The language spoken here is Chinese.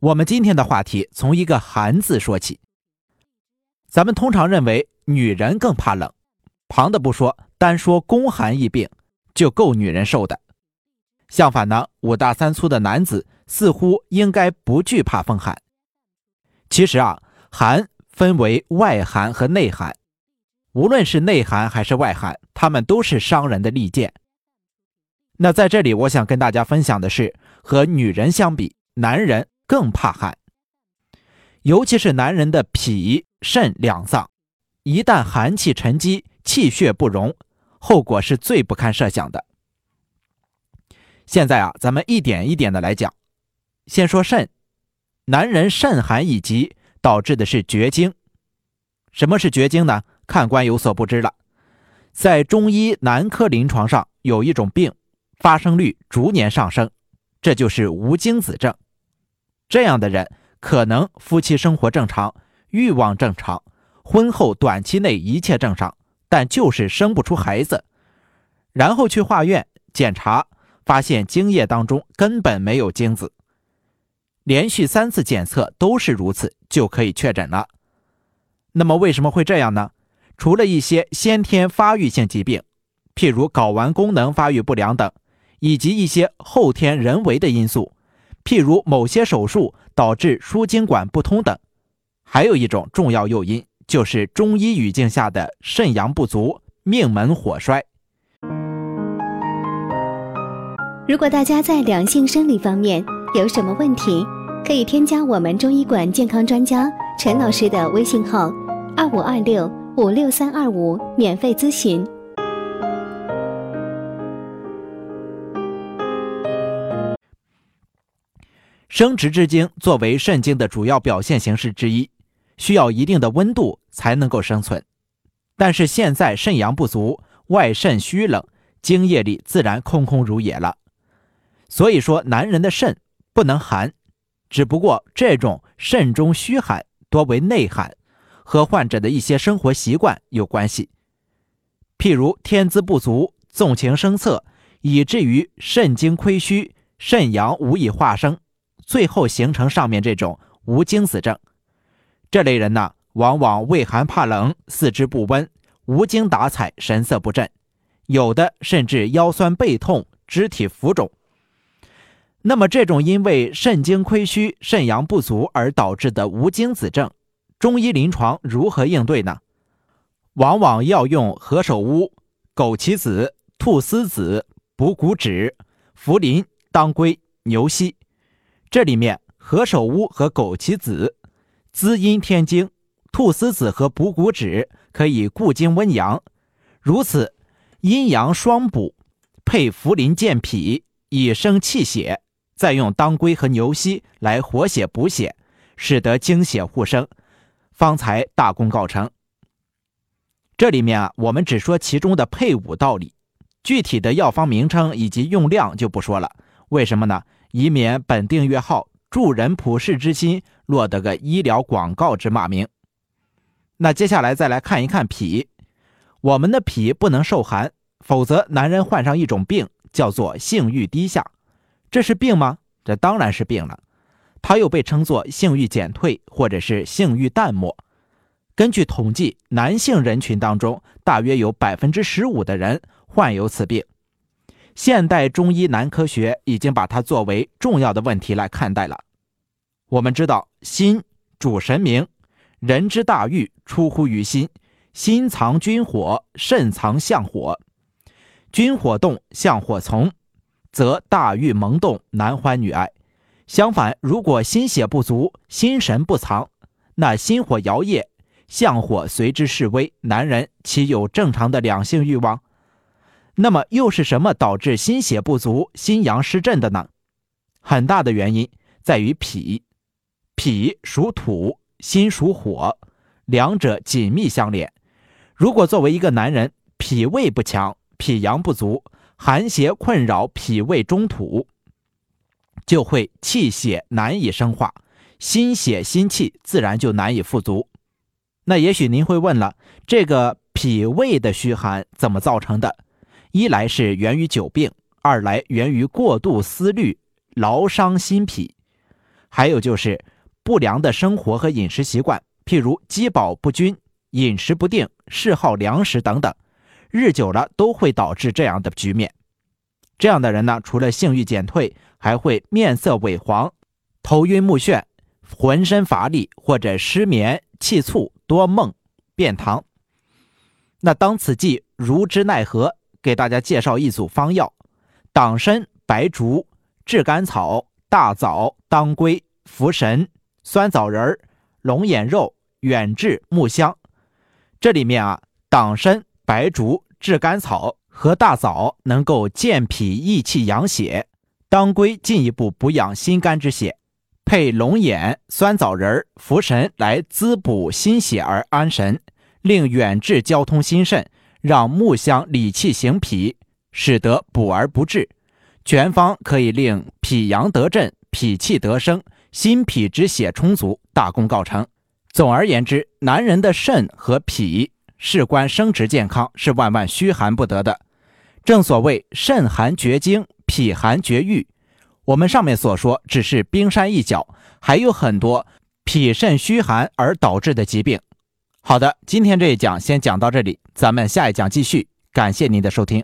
我们今天的话题从一个“寒”字说起。咱们通常认为女人更怕冷，旁的不说，单说宫寒疫病就够女人受的。相反呢，五大三粗的男子似乎应该不惧怕风寒。其实啊，寒分为外寒和内寒，无论是内寒还是外寒，他们都是伤人的利剑。那在这里，我想跟大家分享的是，和女人相比，男人。更怕寒，尤其是男人的脾肾两脏，一旦寒气沉积，气血不容，后果是最不堪设想的。现在啊，咱们一点一点的来讲。先说肾，男人肾寒以及导致的是绝经。什么是绝经呢？看官有所不知了，在中医男科临床上有一种病，发生率逐年上升，这就是无精子症。这样的人可能夫妻生活正常，欲望正常，婚后短期内一切正常，但就是生不出孩子。然后去化验检查，发现精液当中根本没有精子。连续三次检测都是如此，就可以确诊了。那么为什么会这样呢？除了一些先天发育性疾病，譬如睾丸功能发育不良等，以及一些后天人为的因素。譬如某些手术导致输精管不通等，还有一种重要诱因就是中医语境下的肾阳不足、命门火衰。如果大家在两性生理方面有什么问题，可以添加我们中医馆健康专家陈老师的微信号：二五二六五六三二五，免费咨询。生殖之精作为肾经的主要表现形式之一，需要一定的温度才能够生存。但是现在肾阳不足，外肾虚冷，精液里自然空空如也了。所以说，男人的肾不能寒，只不过这种肾中虚寒多为内寒，和患者的一些生活习惯有关系。譬如天资不足，纵情声色，以至于肾精亏虚，肾阳无以化生。最后形成上面这种无精子症，这类人呢，往往畏寒怕冷，四肢不温，无精打采，神色不振，有的甚至腰酸背痛，肢体浮肿。那么这种因为肾精亏虚、肾阳不足而导致的无精子症，中医临床如何应对呢？往往要用何首乌、枸杞子、菟丝子、补骨脂、茯苓、当归、牛膝。这里面何首乌和枸杞子滋阴添精，菟丝子和补骨脂可以固精温阳，如此阴阳双补，配茯苓健脾以生气血，再用当归和牛膝来活血补血，使得精血互生，方才大功告成。这里面啊，我们只说其中的配伍道理，具体的药方名称以及用量就不说了。为什么呢？以免本订阅号助人普世之心落得个医疗广告之骂名。那接下来再来看一看脾，我们的脾不能受寒，否则男人患上一种病叫做性欲低下，这是病吗？这当然是病了。它又被称作性欲减退或者是性欲淡漠。根据统计，男性人群当中大约有百分之十五的人患有此病。现代中医男科学已经把它作为重要的问题来看待了。我们知道，心主神明，人之大欲出乎于心，心藏君火，肾藏相火，君火动，相火从，则大欲萌动，男欢女爱。相反，如果心血不足，心神不藏，那心火摇曳，相火随之式微，男人岂有正常的两性欲望？那么又是什么导致心血不足、心阳失振的呢？很大的原因在于脾，脾属土，心属火，两者紧密相连。如果作为一个男人，脾胃不强，脾阳不足，寒邪困扰脾胃中土，就会气血难以生化，心血心气自然就难以富足。那也许您会问了，这个脾胃的虚寒怎么造成的？一来是源于久病，二来源于过度思虑，劳伤心脾。还有就是不良的生活和饮食习惯，譬如饥饱不均、饮食不定、嗜好粮食等等，日久了都会导致这样的局面。这样的人呢，除了性欲减退，还会面色萎黄、头晕目眩、浑身乏力或者失眠、气促、多梦、便溏。那当此际如之奈何？给大家介绍一组方药：党参、白术、炙甘草、大枣、当归、茯神、酸枣仁、龙眼肉、远志、木香。这里面啊，党参、白术、炙甘草和大枣能够健脾益气、养血；当归进一步补养心肝之血，配龙眼、酸枣仁、茯神来滋补心血而安神。令远志交通心肾，让木香理气行脾，使得补而不滞。全方可以令脾阳得振，脾气得生，心脾之血充足，大功告成。总而言之，男人的肾和脾事关生殖健康，是万万虚寒不得的。正所谓肾寒绝经，脾寒绝育。我们上面所说只是冰山一角，还有很多脾肾虚寒而导致的疾病。好的，今天这一讲先讲到这里，咱们下一讲继续。感谢您的收听。